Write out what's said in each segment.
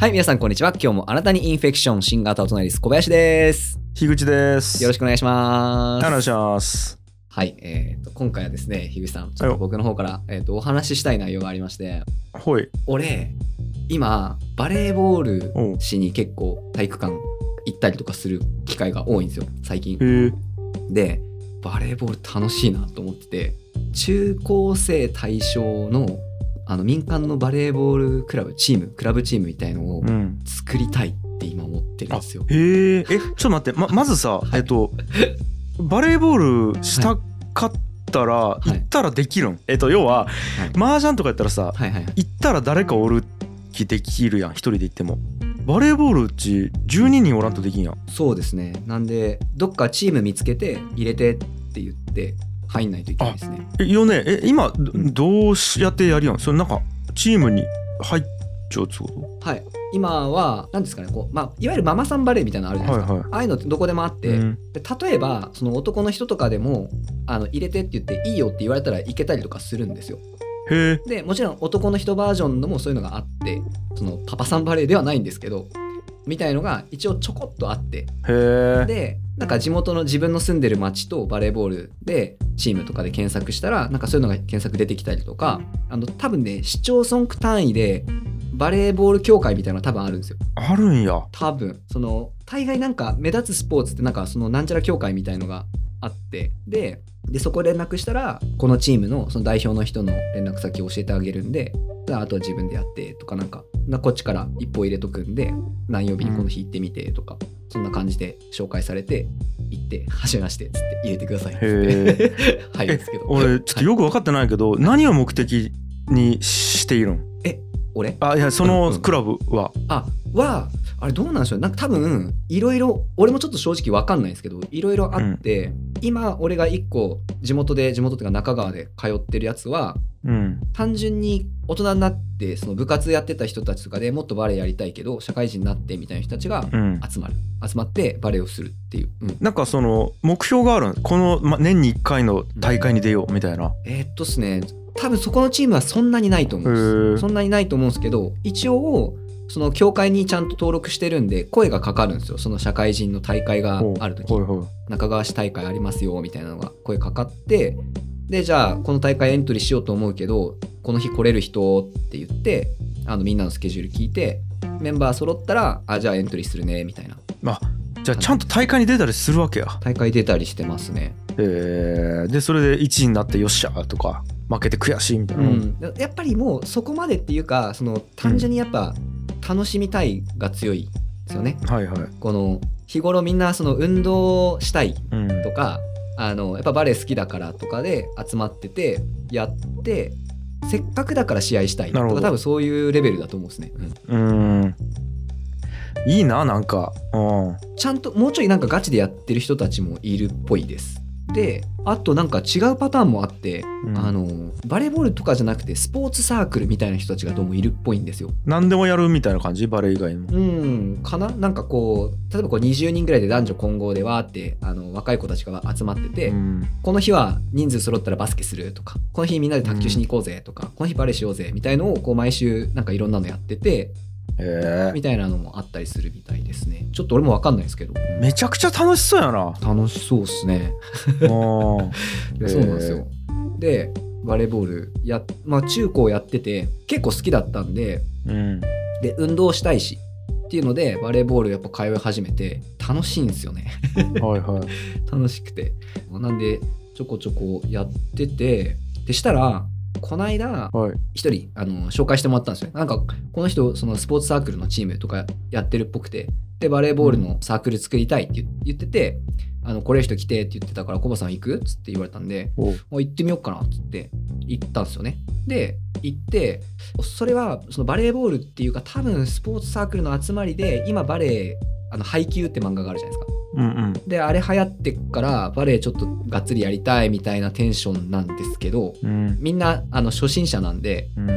はい、皆さんこんにちは。今日もあなたにインフェクション、新型お隣です。小林です。樋口です。よろしくお願いします。お願いします。はい、えーと、今回はですね、樋口さん、ちょっと僕の方から、えーと、お話ししたい内容がありまして、ほい。俺、今、バレーボールしに結構体育館行ったりとかする機会が多いんですよ、最近。で、バレーボール楽しいなと思ってて、中高生対象のあの民間のバレーボールクラブ、チーム、クラブチームみたいのをうん。作りたいって今思ってるんですよ。へえ。え、ちょっと待って。ま、まずさ、はいえっと、バレーボールしたかったら、い行ったらできるん？えっと、要は、はい麻雀とかやったらさ、はいはいはい。行ったら誰かおる気できるやん。一人で行っても。バレーボールうち12人おらんとできんやん。そうですね。なんで、どっかチーム見つけて入れてって言って入んないといけないですね。え、よね、え、今、どうしやってやるやん？それなんか、チームに入っちゃうってこはい。今は、何ですかね、こう、まあ、いわゆるママさんバレーみたいなのあるじゃないですか。はいはいああいうのってどこでもあって、うんで例えば、その男の人とかでも、あの入れてって言っていいよって言われたらいけたりとかするんですよ。とへえ。で、もちろん男の人バージョンのもそういうのがあって、そのパパさんバレーではないんですけど、みたいのが一応ちょこっとあって。でなんか地元の自分の住んでる町とバレーボールでチームとかで検索したらなんかそういうのが検索出てきたりとかあの多分ね市町村区単位でバレーボール協会みたいなのが多分あるんですよあるんや。多分その大概なんか目立つスポーツってなんかそのなんちゃら協会みたいのがあってででそこ連絡したらこのチームのその代表の人の連絡先を教えてあげるんでであとは自分でやってとかなんかなこっちから一歩入れとくんで何曜日にこの日行ってみてとか、そんな感じで紹介されて行って「はじめまして」っつって入れてくださいっつって 入るんですけど。俺ちょっとよく分かってないけど、何を目的にしているん俺？あいやそうんうん。のクラブは、あはあれどうなんでしょう？なんか多分いろいろ俺もちょっと正直わかんないんですけどいろいろあって、今俺が1個地元で地元っていうか中川で通ってるやつはうん、単純に大人になってその部活やってた人たちとかでもっとバレエやりたいけど社会人になってみたいな人たちがうん、集まる。集まってバレエをするっていう、うん。なんかその目標があるんこの、ま、年に1回の大会に出ようみたいな、えーっとっすね。多分そこのチームはそんなにないと思うんです。そんなにないと思うんですけど一応その協会にちゃんと登録してるんで声がかかるんですよ。その社会人の大会がある時。中川市大会ありますよみたいなのが声かかってでじゃあこの大会エントリーしようと思うけどこの日来れる人って言ってあのみんなのスケジュール聞いてメンバー揃ったらあじゃあエントリーするねみたいな。じゃあちゃんと大会に出たりするわけや。大会出たりしてますね、えー、でそれで1位になってよっしゃとか負けて悔しいみたいうな、ん、やっぱりもうそこまでっていうかその単純にやっぱ楽しみたいが強いですよね。はいはい、この日頃みんなその運動したいうん、とかあのやっぱバレエ好きだからとかで集まっててやってせっかくだから試合したいとか多分そういうレベルだと思うんですね、うん。うん。いいななんか。うん。ちゃんともうちょいなんかガチでやってる人たちもいるっぽいですであとなんか違うパターンもあって、うん。あのバレーボールとかじゃなくてスポーツサークルみたいな人たちがどうもいるっぽいんですよ。何でもやるみたいな感じ？バレエ以外にも。うん。かな？なんかこう例えばこう20人ぐらいで男女混合でわーってあの若い子たちが集まってて、うん。この日は人数揃ったらバスケするとかこの日みんなで卓球しに行こうぜとか、この日バレーしようぜみたいのをこう毎週なんかいろんなのやっててえみたいなのもあったりするみたいですね。ちょっと俺もわかんないですけど。ー、めちゃくちゃ楽しそうやな。楽しそうっすね。そうなんですよ、でバレーボールや、まあ、中高やってて結構好きだったんでうん。で運動したいしっていうのでバレーボールやっぱ通い始めて楽しいんですよね。はいはい。楽しくて。なんでちょこちょこやっててでしたらこの間はい。一人あの紹介してもらったんですよなんかこの人そのスポーツサークルのチームとかやってるっぽくてでバレーボールのサークル作りたいって言言っててあの来れる人来てって言ってたからコバさん行くっつって言われたんでおもう行ってみようかなっつって行ったんですよね。で行ってそれはそのバレーボールっていうか多分スポーツサークルの集まりで今バレーあの配給って漫画があるじゃないですかうんうん。であれ流行ってっからバレエちょっとがっつりやりたいみたいなテンションなんですけどうん。みんなあの初心者なんでうん。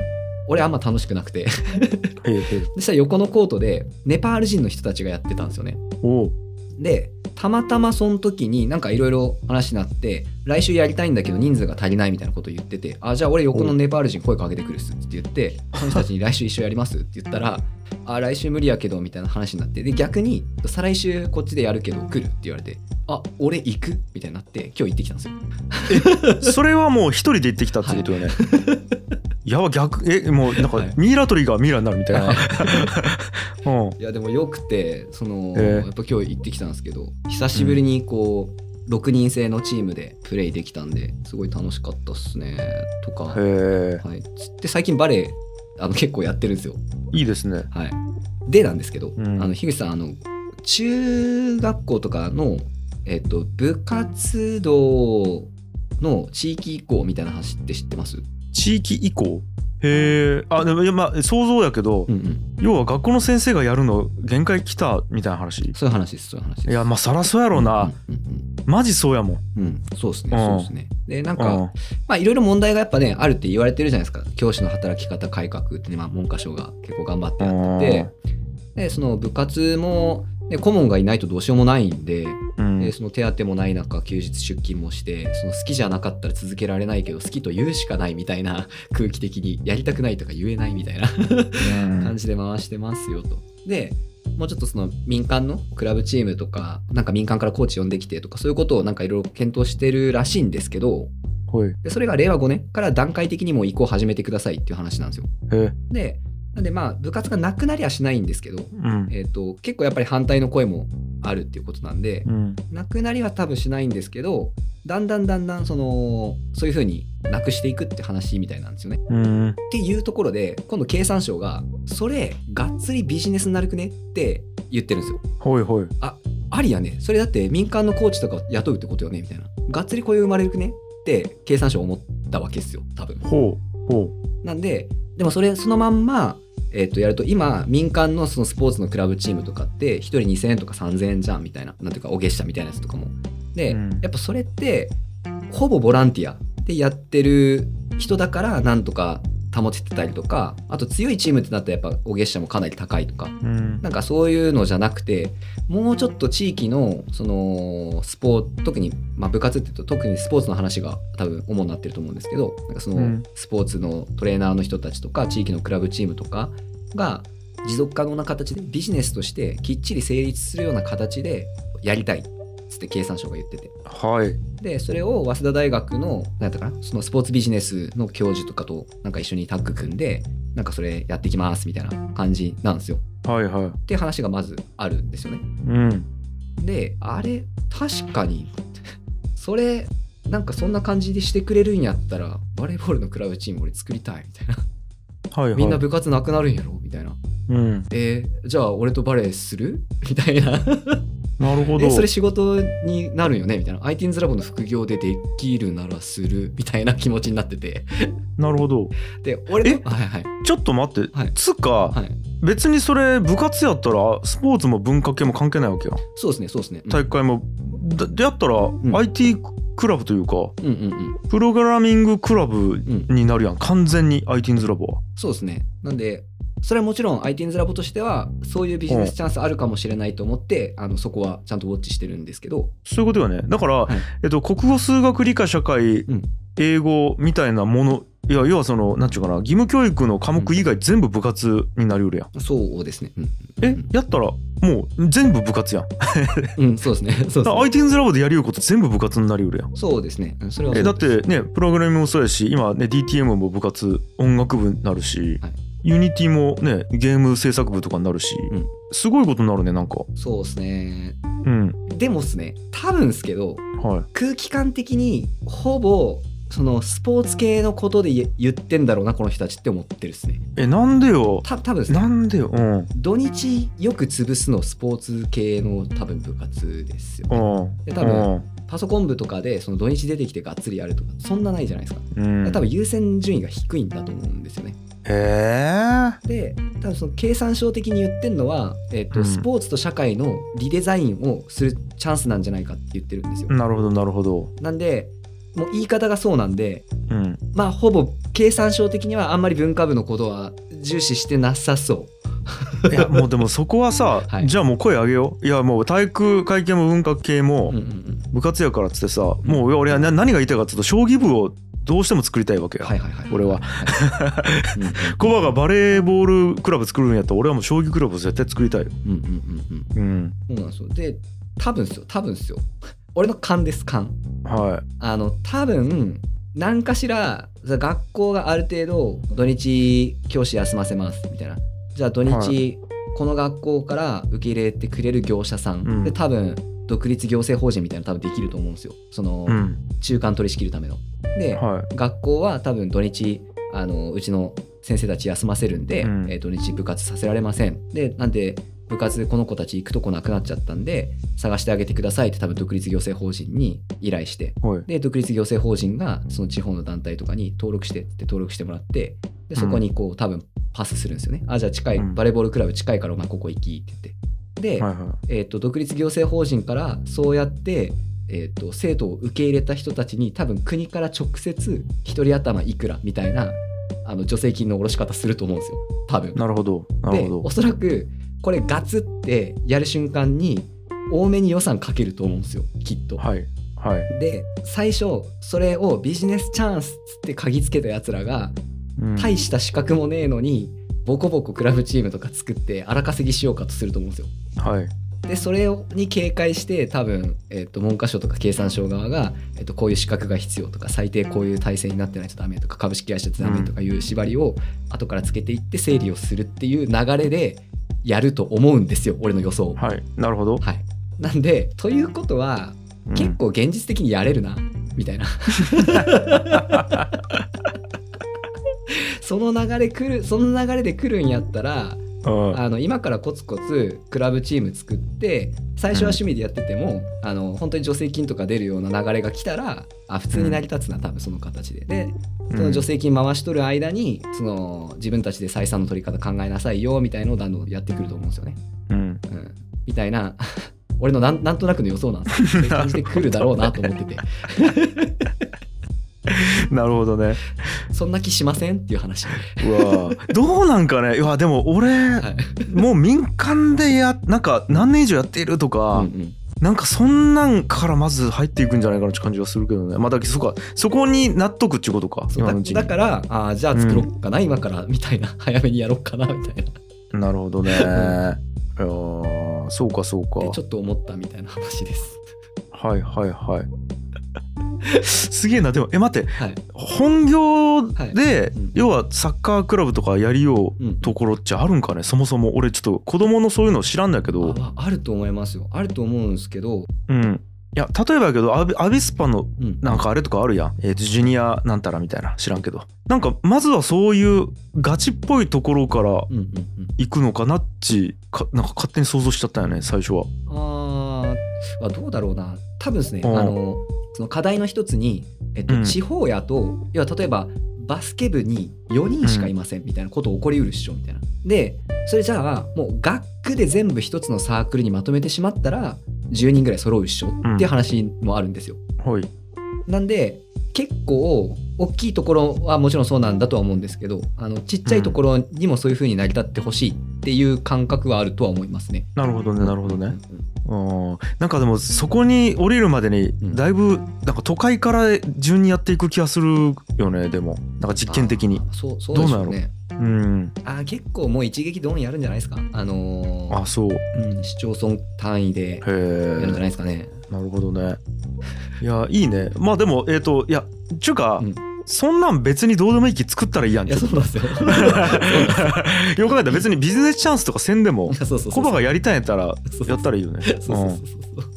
俺あんま楽しくなくて。そしたら横のコートでネパール人の人たちがやってたんですよねでたまたまその時になんかいろいろ話になって来週やりたいんだけど人数が足りないみたいなことを言っててあじゃあ俺横のネパール人声かけてくるっすって言ってその人たちに来週一緒やりますって言ったらあ来週無理やけどみたいな話になってで逆に再来週こっちでやるけど来るって言われてあ俺行くみたいになって今日行ってきたんですよ。それはもう一人で行ってきたってことよね、い、やば逆えもうなんかはい。ミイラ取りがミイラになるみたいな、うん。いやでもよくてその、えー。やっぱ今日行ってきたんですけど久しぶりにこう、6人制のチームでプレイできたんですごい楽しかったっすねとか、へえはい、つって最近バレエあの結構やってるんですよ。いいですね。はい、でなんですけど、うん。あの樋口さんあの中学校とかの、えっと、部活動の地域移行みたいな話って知ってます、地域移行。へえあでもいやまあ想像やけど、うんうん、要は学校の先生がやるの限界来たみたいな話？そういう話ですそういう話です。いやまあそらそうやろうな、うんうんマジそうやもん。うんうん、そうですね。うん。そうですね。でなんか、うん。まあいろいろ問題がやっぱねあるって言われてるじゃないですか。教師の働き方改革ってね、まあ、文科省が結構頑張ってやってて。でその部活も、ね、顧問がいないとどうしようもないんでうんでその手当もない中休日出勤もしてその好きじゃなかったら続けられないけど好きと言うしかないみたいな 空気的にやりたくないとか言えないみたいなうん感じで回してますよと。でもうちょっとその民間のクラブチームとかなんか民間からコーチ呼んできてとかそういうことをなんかいろいろ検討してるらしいんですけどほいでそれが令和5年から段階的にもう移行を始めてくださいっていう話なんですよ。へでなんでまあ部活がなくなりゃしないんですけど、うん。えー、と結構やっぱり反対の声もあるっていうことなんで、うん。なくなりは多分しないんですけどだんだんだんだんそのそういうふうになくしていくって話みたいなんですよね。うん。っていうところで今度経産省がそれがっつりビジネスになるくねって言ってるんですよ。ほいほい。ありやね。それだって民間のコーチとか雇うってことよねみたいな。がっつり雇用生まれるくねって経産省思ったわけですよ多分。ほうほなんででもそれそのまんま、えっとやると今民間のそのスポーツのクラブチームとかって1人2000円とか3000円じゃんみたいななんていうかお月謝みたいなやつとかも。で、うんやっぱそれってほぼボランティアでやってる人だからなんとか保ててたりとかあと強いチームってなったらやっぱお月謝もかなり高いとか。ううん。なんかそういうのじゃなくてもうちょっと地域のそのスポーツ特に、まあ、部活って言うと特にスポーツの話が多分主になってると思うんですけどなんかそのうん。スポーツのトレーナーの人たちとか地域のクラブチームとかが持続可能な形でビジネスとしてきっちり成立するような形でやりたい。っつって経産省が言ってて。はい。でそれを早稲田大学の何やったかな？そのスポーツビジネスの教授とかとなんか一緒にタッグ組んでなんかそれやっていきますみたいな感じなんですよ。はいはい。って話がまずあるんですよね。うん。であれ確かにそれなんかそんな感じでしてくれるんやったらバレーボールのクラブチーム俺作りたいみたいな。はいはい。みんな部活なくなるんやろみたいな。うん。えーじゃあ俺とバレーする？みたいななるほど。えそれ仕事になるんよね？みたいな。iTeens ラボの副業でできるならするみたいな気持ちになってて。なるほど。で俺え？とはいはい。ちょっと待って、はい。つか、はい。別にそれ部活やったらスポーツも文化系も関係ないわけよそうですねそうですね、うん。大会も。だでやったら、ん。IT クラブというかうんうんうん。プログラミングクラブうん。になるやん。完全に iTeens ラボは。そうですね。なんで、それはもちろん iTeens ラボとしては、そういうビジネスチャンスあるかもしれないと思って、あのそこはちゃんとウォッチしてるんですけど、そういうことよね。だから、はい。えっと、国語数学理科社会、うん。英語みたいなものいや要はそのなんちゅうかな義務教育の科目以外全部部活になりうるやん、そうですね。うん、え？やったらもう全部部活やん。うん、そうですね。そうだですね。iTeens ラボでやりうること全部部活になりうるやん。そうですね。うんそれはそえだってねプログラミングもそうやし今ね DTM も部活音楽部になるし、はいユニティもねゲーム制作部とかになるし、うんすごいことになるねなんかそうですね。うんでもですね、多分ですけど、はい空気感的にほぼ、そのスポーツ系のことで言言ってんだろうな、この人たちって思ってるっすね。えなんでよた多分ですね。なんでようん土日よく潰すのスポーツ系の多分部活ですよ、うね。んで多分パソコン部とかでその土日出てきてがっつりやるとかそんなないじゃないですか。うん、うん、多分優先順位が低いんだと思うんですよね。へえで多分その経産省的に言ってるのは、えっとうん。スポーツと社会のリデザインをするチャンスなんじゃないかって言ってるんですよ。なるほどなるほど。なんでもう言い方がそうなんでうん。まあほぼ経産省的にはあんまり文化部のことは重視してなさそう。いやもうでもそこはさ、はい。じゃあもう声上げよう。いやもう体育会系も文化系もうんうんうん。部活やからっつってさ、もう俺はな何が言いたいかっつうと将棋部をどうしても作りたいわけよ、はいはいはい。俺は。コバがバレーボールクラブ作るんやったら俺はもう将棋クラブを絶対作りたい。ようんうんうんうん。うん。そうなんですよ。で多分っすよ。多分っすよ。俺の勘です勘。はあの多分何かしら学校がある程度土日教師休ませますみたいな。じゃあ土日、はい。この学校から受け入れてくれる業者さん、うん。で多分独立行政法人みたいなの多分できると思うんですよ。その、いうん。中間取り仕切るための。で、は学校は多分土日あのうちの先生たち休ませるんで、うん。えー土日部活させられません。でなんで部活この子たち行くとこなくなっちゃったんで探してあげてくださいって多分独立行政法人に依頼して。いはい。で独立行政法人がその地方の団体とかに登録してって登録してもらってでそこにこう多分パスするんですよね。あじゃあ近いうん。バレーボールクラブ近いからお前ここ行きって言ってで、はいはえー、と独立行政法人からそうやって、えー、と生徒を受け入れた人たちに多分国から直接一人頭いくらみたいなあの助成金の下ろし方すると思うんですよ。多分。い。なるほど。なるでほど。おそらくこれガツってやる瞬間に多めに予算かけると思うんですよ。きっと。はい。はい、で最初それをビジネスチャンスって嗅ぎつけたやつらがうん。大した資格もねえのにボコボコクラブチームとか作って荒稼ぎしようかとすると思うんですよ。はいでそれに警戒して多分、えっと文科省とか経産省側が、えっとこういう資格が必要とか最低こういう体制になってないとダメとか株式会社ってダメとかいう縛りを後からつけていって整理をするっていう流れでやると思うんですよ俺の予想。はいなるほど、はい、なんでということはうん結構現実的にやれるなみたいな。その流れ来るその流れで来るんやったらうん。あの今からコツコツクラブチーム作って最初は趣味でやってても、あの本当に助成金とか出るような流れが来たらあ普通に成り立つな多分その形で。でその助成金回しとる間にその自分たちで採算の取り方考えなさいよみたいのをどんどんやってくると思うんですよね。うん。うん、みたいな 俺のなんなんとなくの予想なんですよ。そういう感じで来るだろうなと思ってて なるほどね。そんな気しません？っていう話。うわどうなんかね？いやでも俺、はい。もう民間でやなんか何年以上やっているとか、うんうん。なんかそんなんからまず入っていくんじゃないかなって感じがするけどね。まあだそこか。そこに納得っていうことか。だからあーじゃあ作ろうかな、今からみたいな。早めにやろうかなみたいな。なるほどね。いやーそうかそうか。ちょっと思ったみたいな話です。はいはいはい すげえな。でもえ待って。はい。本業で、要はサッカークラブとかやりよううんところっちゃあるんかね？そもそも。俺ちょっと子供のそういうの知らんだけど。ああると思いますよ。あると思うんですけど、うん。いや例えばやけどアビアビスパのうん、なんかあれとかあるやん、えーとジュニアなんたらみたいな。知らんけど。なんかまずはそういうガチっぽいところからうんうんうん。行くのかなっちかなんか勝手に想像しちゃったよね最初は。あーあどうだろうな。多分ですね、うんあのその課題の一つに、えっとうん地方やと、要は例えばバスケ部に4人しかいませんみたいなこと起こりうるっしょみたいな。で、それじゃあもう学区で全部一つのサークルにまとめてしまったら10人ぐらい揃うっしょっていう話もあるんですよ。はいなんで結構大きいところはもちろんそうなんだとは思うんですけどあのちっちゃいところにもそういう風に成り立ってほしいっていう感覚はあるとは思いますね。なるほどねなるほどね。うん。うんなんかでもそこに降りるまでにうん。だいぶなんか都会から順にやっていく気がするよねでも。なんか実験的に。そうそうでしょうね。うん。あー結構もう一撃ドンやるんじゃないですか？あのーあそう。へうん、市町村単位でやるんじゃないえですかね。なるほどね。いやいいね。まあでもえっ、といやちゅうか、うん。そんなん別にどうでもいい気作ったらいいやん。いやそうなんですよ。よく考えたら別にビジネスチャンスとかせんでもコバがやりたいんやったらやったらいいよね。そうそうそうそう。そ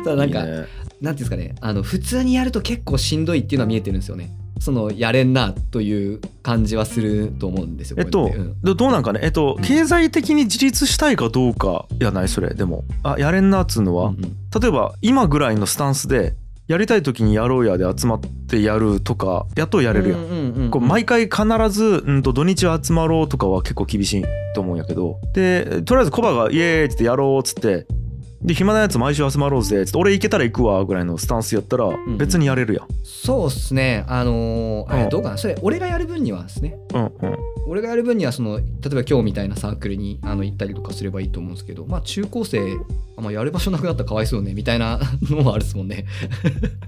う。ただなんかいいね。なんていうんですかね。あの普通にやると結構しんどいっていうのは見えてるんですよね。そのやれんなという感じはすると思うんですよ。えっとこうんどどうなんかね？えっとうん経済的に自立したいかどうかやないそれでもあやれんなっつうのは、うんうん例えば今ぐらいのスタンスでやりたい時にやろうやで集まってやるとかやっとやれるやん。うんうんうんうんこう毎回必ず、うん、と土日集まろうとかは結構厳しいと思うんやけどでとりあえずコバが「イエーイ!」ってやろうっつってで暇なやつ毎週集まろうぜつって俺行けたら行くわぐらいのスタンスやったらん別にやれるやん。そうっすね。あのーあうん。れどうかな。それ俺がやる分にはですね。うんうん。俺がやる分にはその例えば今日みたいなサークルにあの行ったりとかすればいいと思うんですけどまあ中高生あ、まあ、やる場所なくなったらかわいそうねみたいなのもあるっすもんね。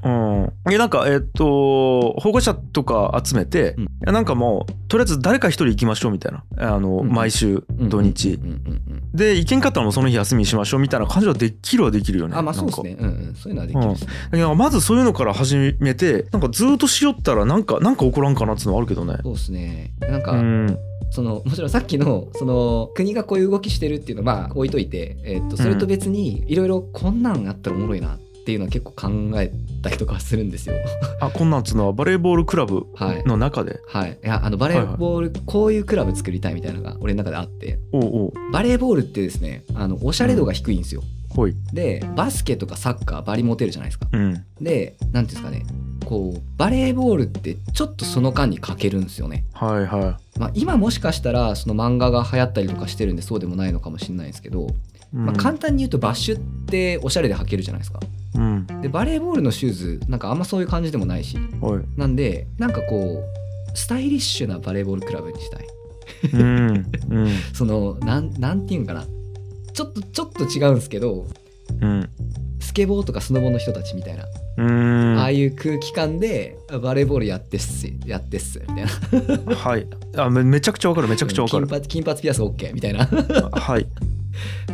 うん、いやなんかえっと保護者とか集めて、うん。いやなんかもうとりあえず誰か一人行きましょうみたいな。あの、うん。毎週土日、で行けん。かったらもうその日休みにしましょうみたいな感じはできるはできるよねあまあそうですね。うんうん。そういうのはできるっすね、なん。かいやまずそういうのから始めてなんかずっとしよったらなんかなんか起こらんかなっていうのはあるけどね。そうですね。なんか、うんそのもちろんさっきのその国がこういう動きしてるっていうのはまあ置いといて、えっとそれと別にいろいろこんなんあったらおもろいなっていうのは結構考えたりとかするんですよ。あこんなんつうのはバレーボールクラブはい。の中で？はい、いやあのバレーボール、こういうクラブ作りたいみたいなのが俺の中であって。バレーボールってですねあのおしゃれ度が低いんですよ。ほい。でバスケとかサッカーバリモテるじゃないですか。うん。でなんていうんですかねこうバレーボールってちょっとその間に欠けるんですよね。はいはまあ、今もしかしたらその漫画が流行ったりとかしてるんでそうでもないのかもしれないですけど、い、うん。まあ、簡単に言うとバッシュっておしゃれで履けるじゃないですか。うん。でバレーボールのシューズなんかあんまそういう感じでもないし。なんでなんかこうスタイリッシュなバレーボールクラブにしたい。うんうん。そのなんなんていうんかな。ちょっとちょっと違うんですけどうん。スケボーとかスノボの人たちみたいな、うんああいう空気感でバレーボールやってっすやってっすみたいな。はい。あめめちゃくちゃわかるめちゃくちゃわかる。金髪金髪ピアス OK みたいな。はい。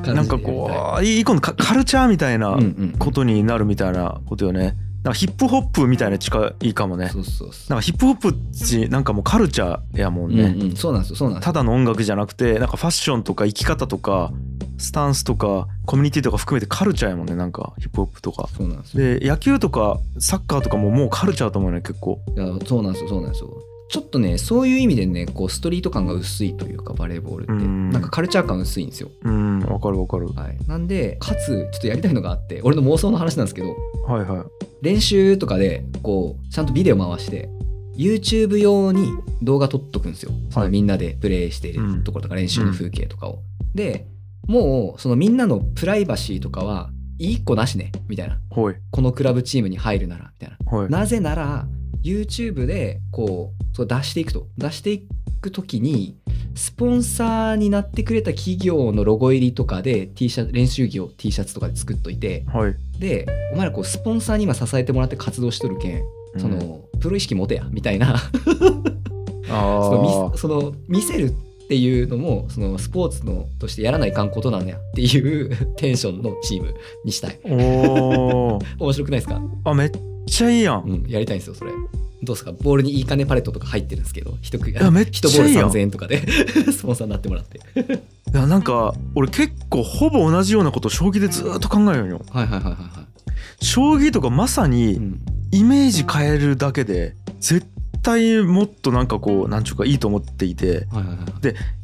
なんかこういい今度カカルチャーみたいなうんうん。ことになるみたいなことよね。なんかヒップホップみたいな近いかもね。そうそうそう。なんかヒップホップってなんかもうカルチャーやもんね、うんうん、そうなんですよそうなんですよ。ただの音楽じゃなくてなんかファッションとか生き方とかスタンスとかコミュニティとか含めてカルチャーやもんねなんかヒップホップとか。そうなんですよ。で野球とかサッカーとかももうカルチャーだと思うね結構。いやそうなんですよそうなんですよ。ちょっとねそういう意味でねこうストリート感が薄いというかバレーボールって。うん。なんかカルチャー感薄いんですよ。うんわかるわかる。はい。なんでかつちょっとやりたいのがあって俺の妄想の話なんですけど。はいはい。練習とかでこうちゃんとビデオ回して YouTube 用に動画撮っとくんですよ、そのみんなでプレイしているところとか練習の風景とかを、でもうそのみんなのプライバシーとかはいい子なしねみたいな。ほい。このクラブチームに入るならみたいな。ほい。なぜなら YouTube でこうそう出していくと。出していく時にスポンサーになってくれた企業のロゴ入りとかで T シャツ練習着を T シャツとかで作っといてはい。でお前らこうスポンサーに今支えてもらって活動しとるけんそうん。のプロ意識持てやみたいな。あ そのー見その見せるっていうのもそのスポーツのとしてやらないかんことなんやっていう テンションのチームにしたい。おー。面白くないですか？あめっちゃいいやん、うん、やりたいんですよ、それ。どうですか？ボールにいい金パレットとか入ってるんですけど、一くやめっちゃ一ボールいいやん3000円とかで スポンサーになってもらって。いやなんか俺結構ほぼ同じようなことを将棋でずっと考えるんよ。はいはいはいはいは将棋とかまさにん、イメージ変えるだけで絶対もっとなんかこうなんちゅうかいいと思っていてはいはいはい。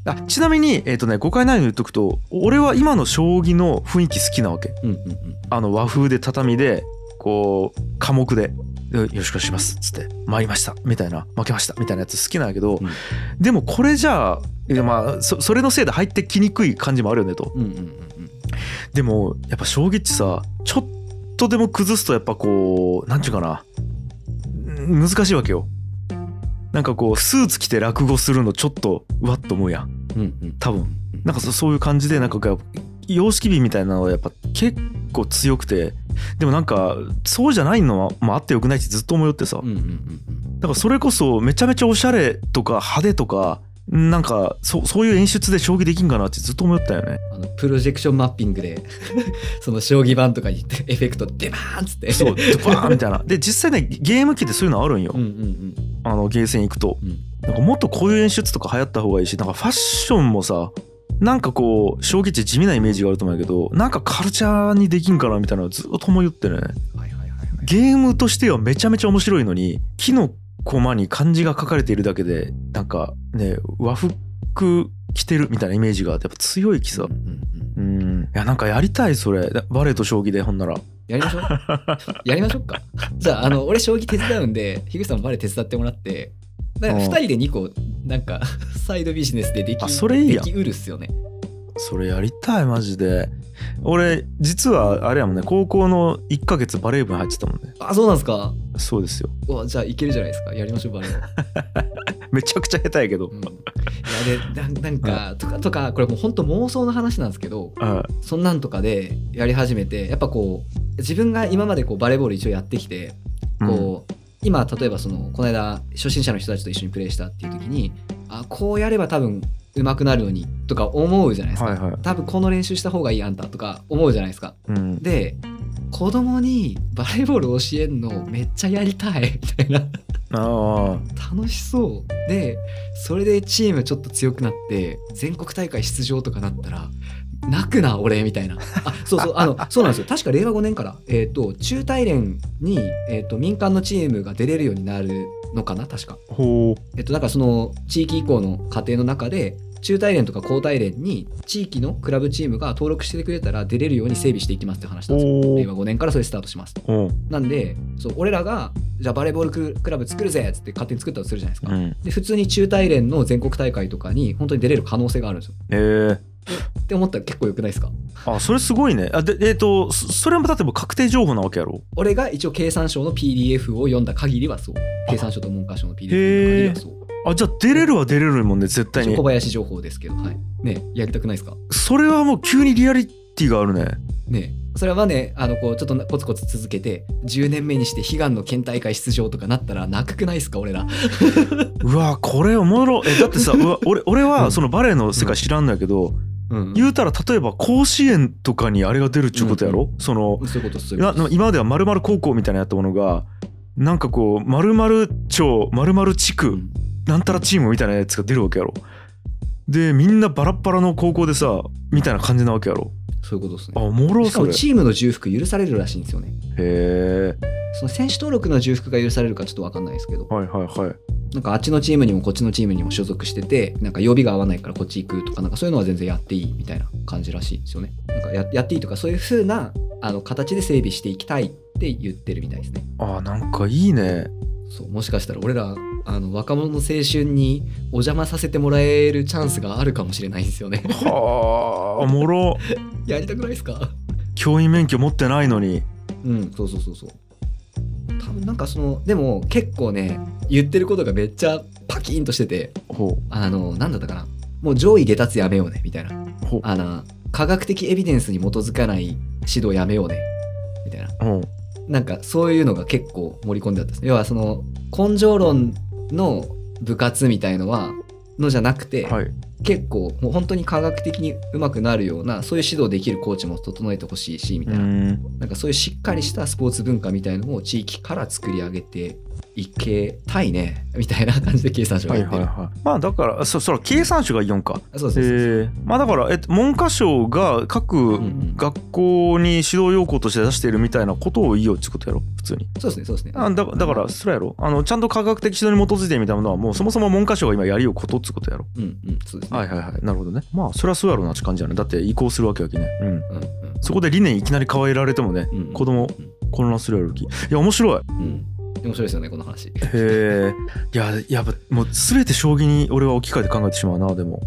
あちなみにえっ、とね誤解ないように言っとくと俺は今の将棋の雰囲気好きなわけうんうんうん。あの和風で畳でこう科目で「よろしくお願いします」っつって「参りました」みたいな「負けました」みたいなやつ好きなんやけど、うんでもこれじゃあまあそそれのせいで入ってきにくい感じもあるよねと。うんうんうんうん。でもやっぱ将棋ってさちょっとでも崩すとやっぱこうなんちゅうかなうん難しいわけよ。なんかこうスーツ着て落語するのちょっとうわっと思うやん。うんうん。多分。なんかそそういう感じでなんか様式美みたいなのはやっぱ結構強くてでもなんかそうじゃないのは、まあ、あってよくないってずっと思いよってさ。うんうんうん。だからそれこそめちゃめちゃおしゃれとか派手とかなんかそそういう演出で将棋できんかなってずっと思ったよね。あのプロジェクションマッピングで その将棋盤とかにエフェクトデバーンっつってそうドバーンみたいな。で実際ねゲーム機でそういうのあるんよ、うんうんうんあのゲーセン行くと。うんなんかもっとこういう演出とか流行った方がいいしなんかファッションもさなんかこう将棋って地味なイメージがあると思うけどなんかカルチャーにできんかなみたいなのずっと思いよってねはいはいはいはいゲームとしてはめちゃめちゃ面白いのに木の駒に漢字が書かれているだけでなんかね和服着てるみたいなイメージがあってやっぱ強いきさ。うんうんいやなんかやりたいそれ。バレエと将棋でほんなら。やりましょう。やりましょうか。じゃああの俺将棋手伝うんで樋口さんもバレエ手伝ってもらって。だから2人で2個なんか サイドビジネスでできあそれいいやできうるっすよね。それやりたいマジで。俺実はあれやもんね高校の1ヶ月バレー部に入ってたもんね。あそうなんですかそうですよ。うわじゃあいけるじゃないですか。やりましょうバレー。めちゃくちゃ下手やけど、うん、いやでななんかとかとかこれもう本当妄想の話なんですけどうん。そんなんとかでやり始めてやっぱこう自分が今までこうバレーボール一応やってきてこう、今例えばそのこの間初心者の人たちと一緒にプレーしたっていう時にあこうやれば多分上手くなるのにとか思うじゃないですか、はいはい。多分この練習した方がいいあんたとか思うじゃないですか。うん。で子供にバレーボール教えんのめっちゃやりたい みたいな。あ楽しそう。でそれでチームちょっと強くなって全国大会出場とかなったら泣くな俺みたいな。あそうそう あのそうなんですよ。確か令和5年から、えー、と中大連に、えー、と民間のチームが出れるようになるのかな確か。えっと、だからその地域移行の過程の中で中大連とか高大連に地域のクラブチームが登録してくれたら出れるように整備していきますって話なんですよ。お令和5年からそれスタートします。なんでそう俺らがじゃあバレーボールククラブ作るぜっつって勝手に作ったとするじゃないですか。うんで普通に中大連の全国大会とかに本当に出れる可能性があるんですよ。えー、って思ったら結構よくないですか？あそれすごいねあでえっ、とそそれも例えば確定情報なわけやろ？俺が一応経産省の PDF を読んだ限りはそう。経産省と文科省の PDF を読んだ限りはそう。あじゃあ出れるは出れるもんね絶対に。小林情報ですけど、はい。ねやりたくないですか？それはもう急にリアリティがあるね。ねそれはねあのこうちょっとコツコツ続けて10年目にして悲願の県大会出場とかなったら泣くくないですか俺ら？うわこれおもろえだってさ うわ俺俺うん。はそのバレエの世界知らんのやけど、うん。言うたら例えば甲子園とかにあれが出るっちゅうことやろ、そのそういうことそういうなこと今までは〇〇高校みたいなやったものがなんかこう〇〇町〇〇地区、うんなんたらチームみたいなやつが出るわけやろ。でみんなバラッバラの高校でさみたいな感じなわけやろ。そういうことですあねおもろしかもチームの重複許されるらしいんですよね。え。その選手登録の重複が許されるかちょっと分かんないですけど。はいはいはい。なんかあっちのチームにもこっちのチームにも所属しててなんか曜日が合わないからこっち行くとかなんかそういうのは全然やっていいみたいな感じらしいんですよね。なんかややっていいとかそういう風なあの形で整備していきたいって言ってるみたいですね。あなんかいいね。そうもしかしたら俺らあの若者の青春にお邪魔させてもらえるチャンスがあるかもしれないんですよね。はあおもろ。やりたくないですか？教員免許持ってないのに。うんそうそうそうそう。多分なんかそのでも結構ね言ってることがめっちゃパキーンとしててほあのなんだったかな。もう上位下達やめようねみたいな。うほう。あの科学的エビデンスに基づかない指導やめようねみたいな。ほう。なんかそういうのが結構盛り込んであったんです。要はその根性論の部活みたいのはのじゃなくて、はい。結構もう本当に科学的に上手くなるようなそういう指導できるコーチも整えてほしいしみうたいな,、ん。なんかそういうしっかりしたスポーツ文化みたいのを地域から作り上げていけたいねみたいな感じで経産省がはい言ってる、はいはいまあだからそそら経産省が4か？あそうそうそうそう、え。ーまあだから、えっと、文科省が各ん学校に指導要項として出しているみたいなことをいいよってことやろ？普通に。そうですねそうですね。あだだからそれやろ？あのちゃんと科学的指導に基づいてるみたものはもうそもそも文科省が今やりようことってことやろ？うんうんそうですね。はいはいはい。なるほどね。まあそれはそうやろうなって感じやね。だって移行するわけやきね。うん。うんうんそこで理念いきなり変えられてもねうん子供混乱するやろき。いや面白い。うん、うん面白いですよねこの話。へえいややっぱもう全て将棋に俺は置き換えて考えてしまうなでも。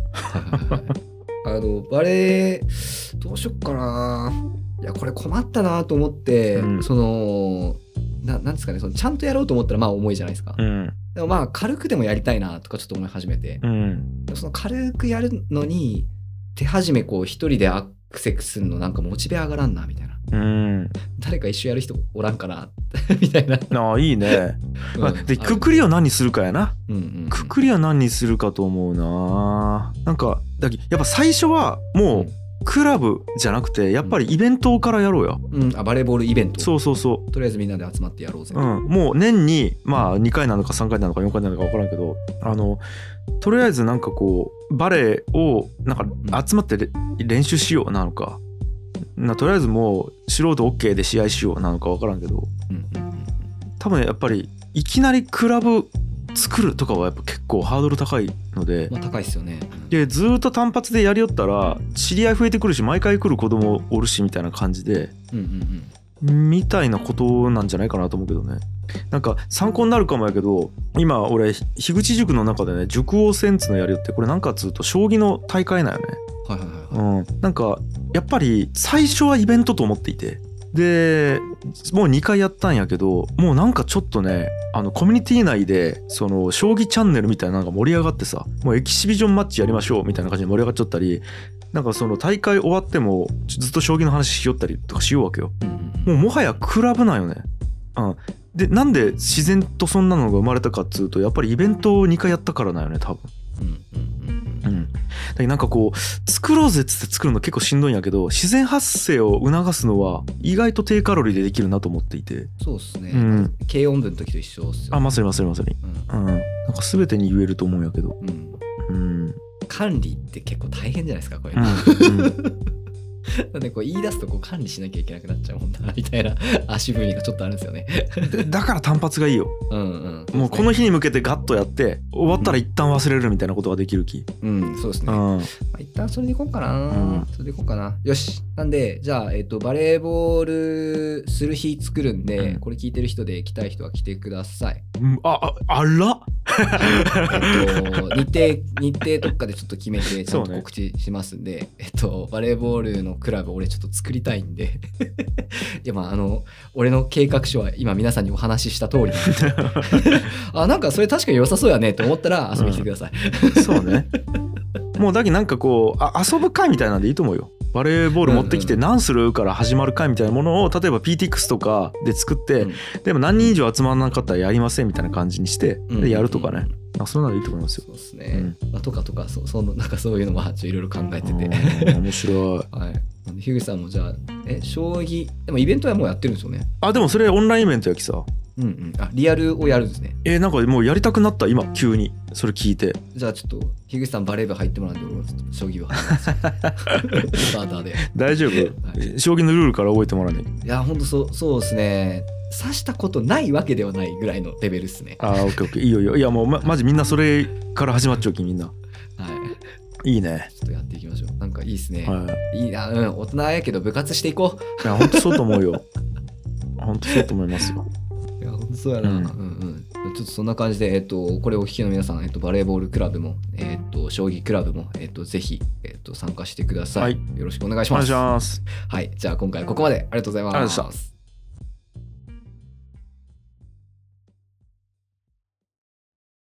あのバレーどうしよっかな。いやこれ困ったなと思って、うん。そのななんですかねそのちゃんとやろうと思ったらまあ重いじゃないですか、うん。でもまあ軽くでもやりたいなとかちょっと思い始めて、うん。その軽くやるのに手始めこう一人でアクセスするのなんかモチベ上がらんなみたいなうん。誰か一緒やる人おらんかな？みたいな、ああいいね、まあうんでくくりを何にするかやな。うんうんうん。くくりは何にするかと思うな。なんかだけやっぱ最初はもうクラブじゃなくてやっぱりイベントからやろうよ、うん、あバレーボールイベント。そうそうそとりあえずみんなで集まってやろうぜ、う、うん、もう年にまあ2回なのか3回なのか4回なのか分からんけどあのとりあえずなんかこうバレエをなんか集まってれ練習しようなのかなとりあえずもう素人 OK で試合しようなのか分からんけどうんうんうん多分やっぱりいきなりクラブ作るとかはやっぱ結構ハードル高いのでまあ高いっすよね、でずーっと単発でやりよったら知り合い増えてくるし毎回来る子供おるしみたいな感じでうんうんうん。みたいなことなんじゃないかなと思うけどね。なんか参考になるかもやけど今俺樋口塾の中でね塾王戦っつうのやりよってこれなんかっつうと将棋の大会なんよねはいはいはいはい。うん。なんかやっぱり最初はイベントと思っていて。でもう2回やったんやけどもうなんかちょっとねあのコミュニティ内でその将棋チャンネルみたいなのが盛り上がってさもうエキシビジョンマッチやりましょうみたいな感じで盛り上がっちゃったりなんかその大会終わってもずっと将棋の話しよったりとかしようわけよ。うんもうもはやクラブなんよね。うん。でなんで自然とそんなのが生まれたかっつうとやっぱりイベントを2回やったからなんよね多分。うんうん、だなんかこう作ろうぜっつって作るの結構しんどいんやけど自然発生を促すのは意外と低カロリーでできるなと思っていて。そうですね、うん。軽音部の時と一緒っすよ、あまさにまさにまさにうん。うん。なんか全てに言えると思うんやけど。うん、うん。管理って結構大変じゃないですかこれ、うん。うん なんでこう言い出すとこう管理しなきゃいけなくなっちゃうもんだなみたいな 足踏みがちょっとあるんですよね。でだから単発がいいよ。うんうん。もうこの日に向けてガッとやって終わったら一旦忘れるみたいなことができる気。うんそうですね、うん。まあ、一旦それでいこうかな、うん。それでいこうかな。よし。なんでじゃあ、えっとバレーボールする日作るんで、うん。これ聞いてる人で来たい人は来てください。うん。あああら？えっと、日程、日程とかでちょっと決めて、ちゃんと告知しますんで、えっと、バレーボールのクラブ、俺ちょっと作りたいんで、いや、まあ、あの、俺の計画書は今皆さんにお話しした通り。あ、なんかそれ確かに良さそうやねって思ったら遊びに来てください。そうね。もうだけなんかこうあ遊ぶ会みたいなんでいいと思うよバレーボール持ってきてうん何するから始まる会みたいなものを例えば PTX とかで作って、うんでも何人以上集まらなかったらやりませんみたいな感じにしてうんでやるとかね、あそれならいいと思いますよ。そうですね。まあ、とかとか、そうそのなんかそういうのもいろいろ考えてて。うん面白い。はい。樋口さんもじゃあ、え、将棋、でもイベントはもうやってるんですよね？あでもそれオンラインイベントやきさうんうん。あ、リアルをやるんですね。えーなんかもうやりたくなった今急にそれ聞いてじゃあちょっと、樋口さんバレー部入ってもらうんで、俺もちょっと将棋部入ります。スターターで。大丈夫、は将棋のルールから覚えてもらわないいや、ほんとそう、そうですね。指したことないわけではないぐらいのレベルですね。あーオッケーオッケーいいよいいよいやもうまマジみんなそれから始まっちゃうきみんなはい。いいねちょっとやっていきましょう。なんかいいですね。はいいいな、うん、大人やけど部活していこいや本当そうと思うよ本当そうと思いますよそうやな。ううんんうん。ちょっとそんな感じで、えっと、これをお聞きの皆さん、えっと、バレーボールクラブも、えっと、将棋クラブも、えっと、ぜひ、えっと、参加してください。はいよろしくお願いしお願います。しますはい。じゃあ、今回はここまでありがとうございます。ありがとうございます。